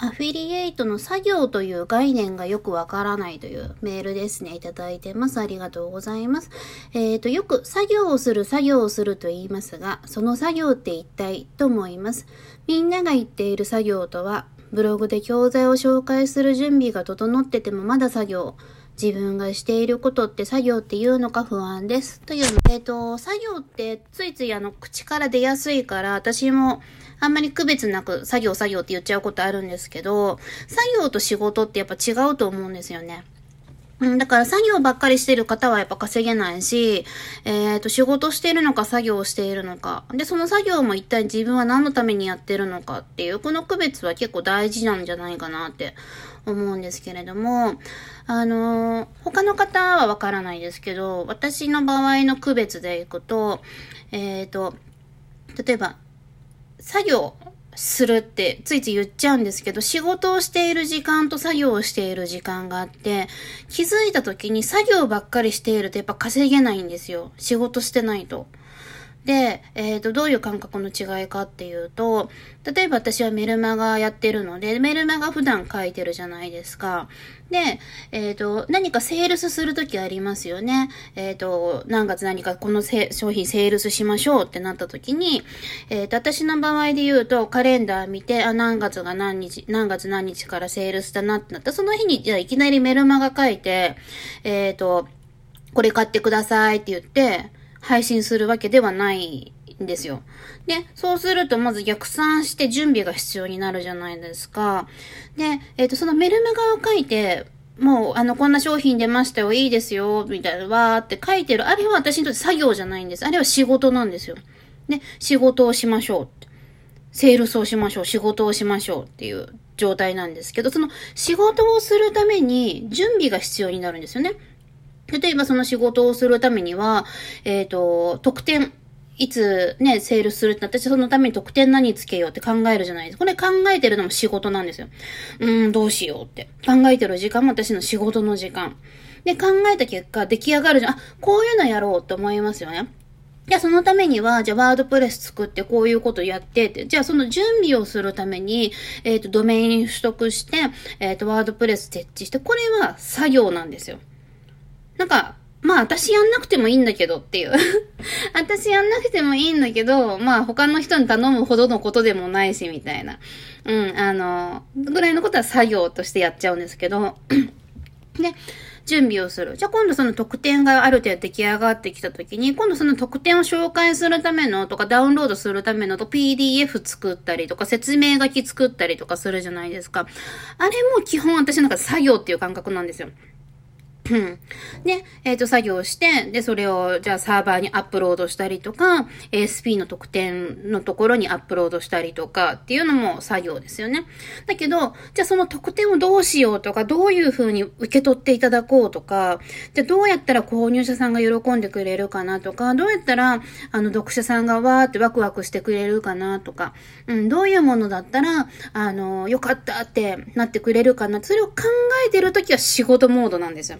アフィリエイトの作業という概念がよくわからないというメールですね。いただいてます。ありがとうございます。えっ、ー、と、よく作業をする、作業をすると言いますが、その作業って一体と思います。みんなが言っている作業とは、ブログで教材を紹介する準備が整っててもまだ作業。自分がしていることって作業っていうのか不安です。というの。えっ、ー、と、作業ってついついあの口から出やすいから、私もあんまり区別なく作業作業って言っちゃうことあるんですけど、作業と仕事ってやっぱ違うと思うんですよね。うん、だから作業ばっかりしてる方はやっぱ稼げないし、えっ、ー、と、仕事してるのか作業しているのか。で、その作業も一体自分は何のためにやってるのかっていう、この区別は結構大事なんじゃないかなって思うんですけれども、あのー、他の方はわからないですけど、私の場合の区別でいくと、えっ、ー、と、例えば、作業するってついつい言っちゃうんですけど、仕事をしている時間と作業をしている時間があって、気づいた時に作業ばっかりしているとやっぱ稼げないんですよ。仕事してないと。で、えっ、ー、と、どういう感覚の違いかっていうと、例えば私はメルマガやってるので、メルマガ普段書いてるじゃないですか。で、えっ、ー、と、何かセールスするときありますよね。えっ、ー、と、何月何かこの商品セールスしましょうってなったときに、えっ、と、私の場合で言うと、カレンダー見て、あ、何月が何日、何月何日からセールスだなってなったその日に、じゃあいきなりメルマガ書いて、えっ、と、これ買ってくださいって言って、配信するわけではないんですよ。で、そうするとまず逆算して準備が必要になるじゃないですか。で、えっ、ー、と、そのメルマガを書いて、もう、あの、こんな商品出ましたよ、いいですよ、みたいな、わーって書いてる。あれは私にとって作業じゃないんです。あれは仕事なんですよ。で、仕事をしましょう。セールスをしましょう。仕事をしましょうっていう状態なんですけど、その仕事をするために準備が必要になるんですよね。例えばその仕事をするためには、えっ、ー、と、特典、いつね、セールするってなったら、そのために特典何つけようって考えるじゃないですか。これ考えてるのも仕事なんですよ。うーん、どうしようって。考えてる時間も私の仕事の時間。で、考えた結果、出来上がるじゃん。あ、こういうのやろうと思いますよね。じゃあそのためには、じゃあワードプレス作ってこういうことやってって、じゃあその準備をするために、えっ、ー、と、ドメイン取得して、えっ、ー、と、ワードプレス設置して、これは作業なんですよ。なんか、まあ私やんなくてもいいんだけどっていう 私やんなくてもいいんだけど、まあ他の人に頼むほどのことでもないし、みたいな。うん、あの、ぐらいのことは作業としてやっちゃうんですけど で、準備をする。じゃあ今度その特典がある程度出来上がってきた時に、今度その特典を紹介するためのとかダウンロードするためのと PDF 作ったりとか説明書き作ったりとかするじゃないですか。あれも基本私なんか作業っていう感覚なんですよ。うん。で、えっ、ー、と、作業して、で、それを、じゃあサーバーにアップロードしたりとか、ASP の特典のところにアップロードしたりとかっていうのも作業ですよね。だけど、じゃあその特典をどうしようとか、どういう風に受け取っていただこうとか、じゃあどうやったら購入者さんが喜んでくれるかなとか、どうやったら、あの、読者さんがわーってワクワクしてくれるかなとか、うん、どういうものだったら、あの、よかったってなってくれるかな。それを考えてるときは仕事モードなんですよ。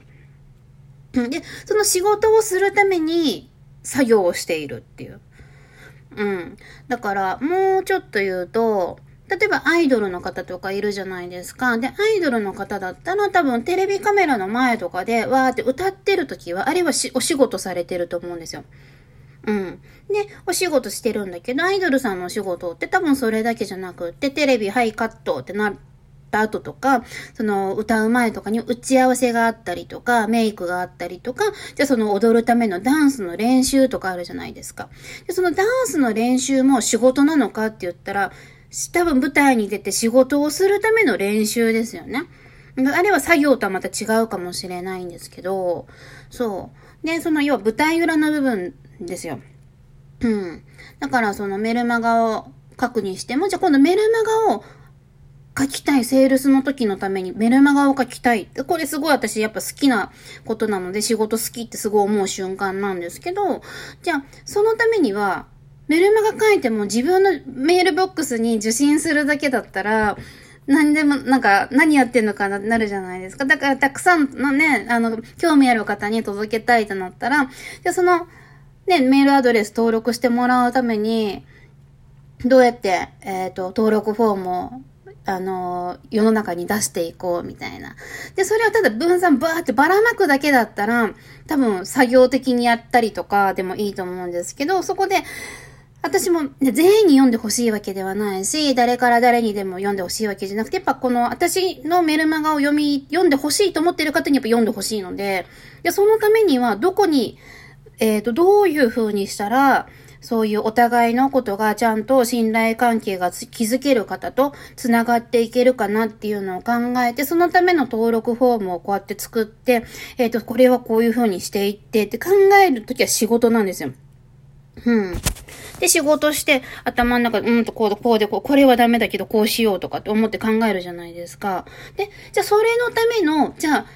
で、その仕事をするために作業をしているっていう。うん。だから、もうちょっと言うと、例えばアイドルの方とかいるじゃないですか。で、アイドルの方だったら多分テレビカメラの前とかでわーって歌ってる時は、あれはお仕事されてると思うんですよ。うん。で、お仕事してるんだけど、アイドルさんのお仕事って多分それだけじゃなくって、テレビ、はい、カットってなった後とか、その歌う前とかに打ち合わせがあったりとか、メイクがあったりとか、じゃあその踊るためのダンスの練習とかあるじゃないですか。でそのダンスの練習も仕事なのかって言ったら、多分舞台に出て仕事をするための練習ですよね。あれは作業とはまた違うかもしれないんですけど、そう。で、その要は舞台裏の部分ですよ。うん。だからそのメルマガを書くにしても、じゃあ今度メルマガを書きたい。セールスの時のためにメルマガを書きたい。これすごい私やっぱ好きなことなので仕事好きってすごい思う瞬間なんですけど、じゃあそのためにはメルマガ書いても自分のメールボックスに受信するだけだったら、何でも、なんか、何やってんのかななるじゃないですか。だから、たくさんのね、あの、興味ある方に届けたいとなったら、じゃその、ね、メールアドレス登録してもらうために、どうやって、えっ、ー、と、登録フォームをあの、世の中に出していこうみたいな。で、それをただ分散バーってばらまくだけだったら、多分作業的にやったりとかでもいいと思うんですけど、そこで、私も、ね、全員に読んでほしいわけではないし、誰から誰にでも読んでほしいわけじゃなくて、やっぱこの私のメルマガを読み、読んでほしいと思ってる方にやっぱ読んでほしいので、で、そのためにはどこに、えっ、ー、と、どういう風にしたら、そういうお互いのことがちゃんと信頼関係が築ける方と繋がっていけるかなっていうのを考えて、そのための登録フォームをこうやって作って、えっ、ー、と、これはこういう風にしていってって考えるときは仕事なんですよ。うん。で、仕事して、頭の中で、うんと、こう、こうで、こう、これはダメだけど、こうしようとかって思って考えるじゃないですか。で、じゃあ、それのための、じゃあ、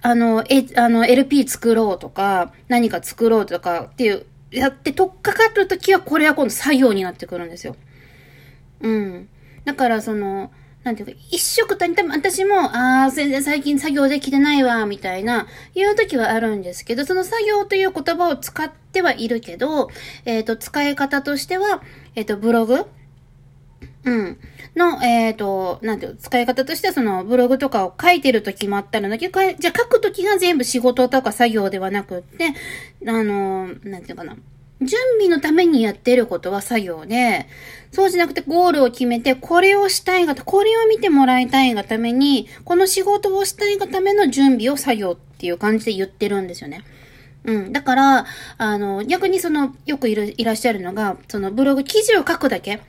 あの、え、あの、LP 作ろうとか、何か作ろうとかっていう、やって取っかかった時は、これは今度作業になってくるんですよ。うん。だから、その、なんていうか、一色たに多分私も、ああ、全然最近作業できてないわ、みたいな、いう時はあるんですけど、その作業という言葉を使ってはいるけど、えっ、ー、と、使い方としては、えっ、ー、と、ブログうん。の、えっ、ー、と、なんていう、使い方としてはそのブログとかを書いてると決まったらだけど、じゃあ書くときが全部仕事とか作業ではなくって、あの、なんていうかな。準備のためにやってることは作業で、そうじゃなくてゴールを決めて、これをしたいが、これを見てもらいたいがために、この仕事をしたいがための準備を作業っていう感じで言ってるんですよね。うん。だから、あの、逆にその、よくいる、いらっしゃるのが、そのブログ記事を書くだけ。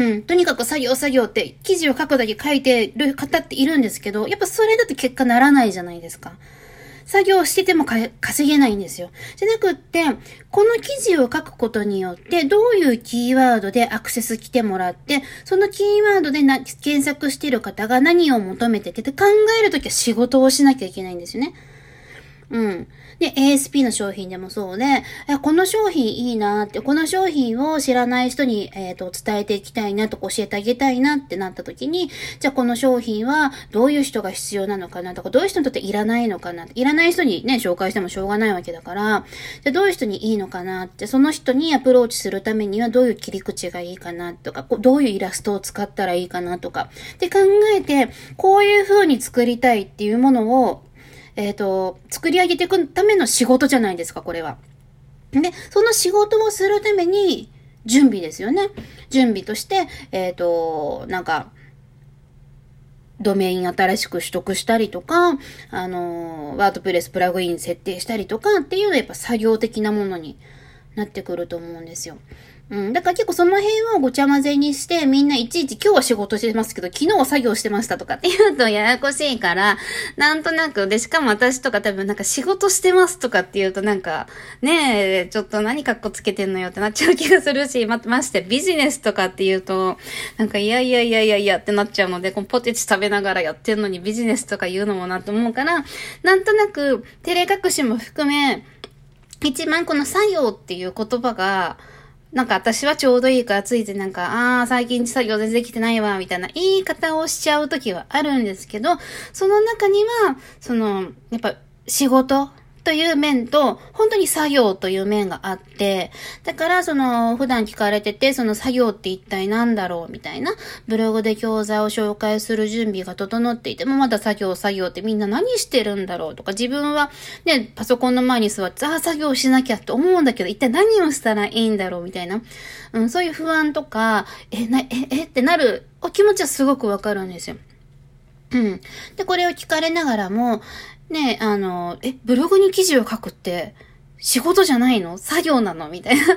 うん。とにかく作業作業って記事を書くだけ書いてる方っているんですけど、やっぱそれだと結果ならないじゃないですか。作業してても稼げないんですよ。じゃなくって、この記事を書くことによって、どういうキーワードでアクセス来てもらって、そのキーワードでな検索してる方が何を求めててって考えるときは仕事をしなきゃいけないんですよね。うん。で、ASP の商品でもそうで、この商品いいなって、この商品を知らない人に、えっ、ー、と、伝えていきたいなとか教えてあげたいなってなった時に、じゃあこの商品はどういう人が必要なのかなとか、どういう人にとっていらないのかな。いらない人にね、紹介してもしょうがないわけだから、じゃあどういう人にいいのかなって、その人にアプローチするためにはどういう切り口がいいかなとか、どういうイラストを使ったらいいかなとか、で考えて、こういう風に作りたいっていうものをえっ、ー、と、作り上げていくための仕事じゃないですか、これは。で、その仕事をするために、準備ですよね。準備として、えっ、ー、と、なんか、ドメイン新しく取得したりとか、あの、ワードプレスプラグイン設定したりとかっていうのはやっぱ作業的なものになってくると思うんですよ。うん。だから結構その辺をごちゃ混ぜにして、みんないちいち今日は仕事してますけど、昨日は作業してましたとかって言うとややこしいから、なんとなく、で、しかも私とか多分なんか仕事してますとかって言うとなんか、ねえ、ちょっと何かっこつけてんのよってなっちゃう気がするし、ま、ましてビジネスとかって言うと、なんかいやいやいやいやいやってなっちゃうので、このポテチ食べながらやってんのにビジネスとか言うのもなと思うから、なんとなく、照れ隠しも含め、一番この作業っていう言葉が、なんか私はちょうどいいからついてなんか、ああ、最近作業全然できてないわ、みたいな言い方をしちゃう時はあるんですけど、その中には、その、やっぱ仕事という面と、本当に作業という面があって、だからその普段聞かれてて、その作業って一体何だろうみたいな、ブログで教材を紹介する準備が整っていても、まだ作業作業ってみんな何してるんだろうとか、自分はね、パソコンの前に座って、ああ、作業しなきゃって思うんだけど、一体何をしたらいいんだろうみたいな、うん、そういう不安とか、え、な、え、えってなるお気持ちはすごくわかるんですよ。うん。で、これを聞かれながらも、ね、あの、え、ブログに記事を書くって、仕事じゃないの？作業なの？みたいな。んん？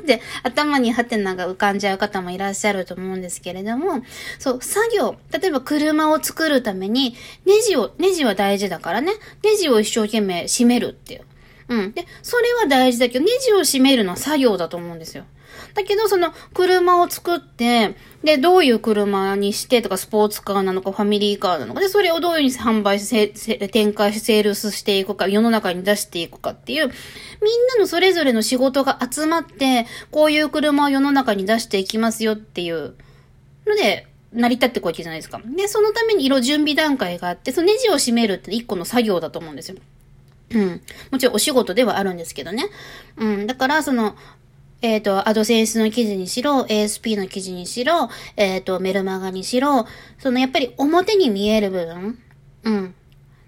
って頭にハテナが浮かんじゃう方もいらっしゃると思うんですけれども、そう、作業。例えば車を作るために、ネジを、ネジは大事だからね。ネジを一生懸命締めるっていう。うん。で、それは大事だけど、ネジを締めるのは作業だと思うんですよ。だけど、その、車を作って、で、どういう車にしてとか、スポーツカーなのか、ファミリーカーなのか、で、それをどういうふうに販売して、展開して、セールスしていくか、世の中に出していくかっていう、みんなのそれぞれの仕事が集まって、こういう車を世の中に出していきますよっていうので、成り立ってこいけじゃないですか。で、そのために色準備段階があって、そのネジを締めるって一個の作業だと思うんですよ。うん。もちろんお仕事ではあるんですけどね。うん。だから、その、えっ、ー、と、アドセンスの記事にしろ、ASP の記事にしろ、えっ、ー、と、メルマガにしろ、そのやっぱり表に見える部分、うん。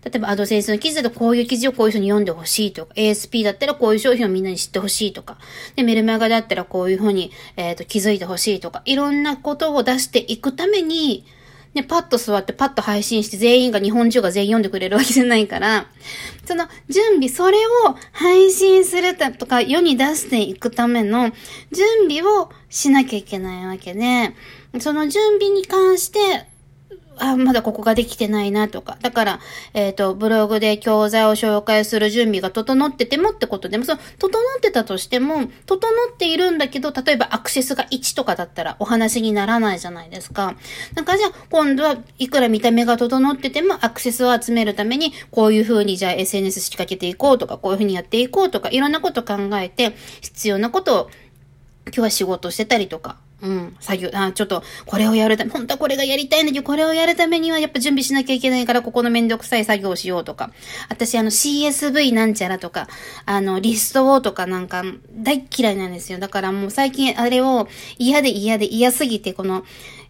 例えば、アドセンスの記事だとこういう記事をこういう人に読んでほしいとか、ASP だったらこういう商品をみんなに知ってほしいとか、で、メルマガだったらこういうふうに、えっ、ー、と、気づいてほしいとか、いろんなことを出していくために、ね、パッと座ってパッと配信して全員が日本中が全員読んでくれるわけじゃないから、その準備、それを配信するとか世に出していくための準備をしなきゃいけないわけで、その準備に関してあ、まだここができてないなとか。だから、えっ、ー、と、ブログで教材を紹介する準備が整っててもってことでも、その、整ってたとしても、整っているんだけど、例えばアクセスが1とかだったらお話にならないじゃないですか。だかじゃあ、今度はいくら見た目が整ってても、アクセスを集めるために、こういう風にじゃあ SNS 仕掛けていこうとか、こういう風にやっていこうとか、いろんなこと考えて、必要なことを、今日は仕事してたりとか、うん、作業、あ、ちょっと、これをやるため、本当はこれがやりたいんだけど、これをやるためにはやっぱ準備しなきゃいけないから、ここのめんどくさい作業をしようとか。私、あの、CSV なんちゃらとか、あの、リストをとかなんか、大嫌いなんですよ。だからもう最近あれを嫌で嫌で嫌すぎて、この、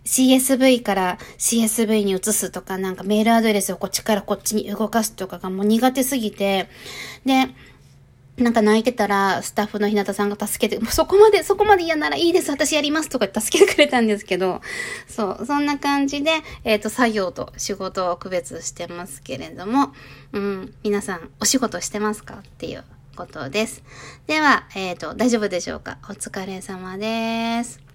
CSV から CSV に移すとか、なんかメールアドレスをこっちからこっちに動かすとかがもう苦手すぎて、で、なんか泣いてたら、スタッフの日向さんが助けて、もうそこまで、そこまで嫌ならいいです、私やりますとか助けてくれたんですけど、そう、そんな感じで、えっ、ー、と、作業と仕事を区別してますけれども、うん、皆さん、お仕事してますかっていうことです。では、えっ、ー、と、大丈夫でしょうか？お疲れ様です。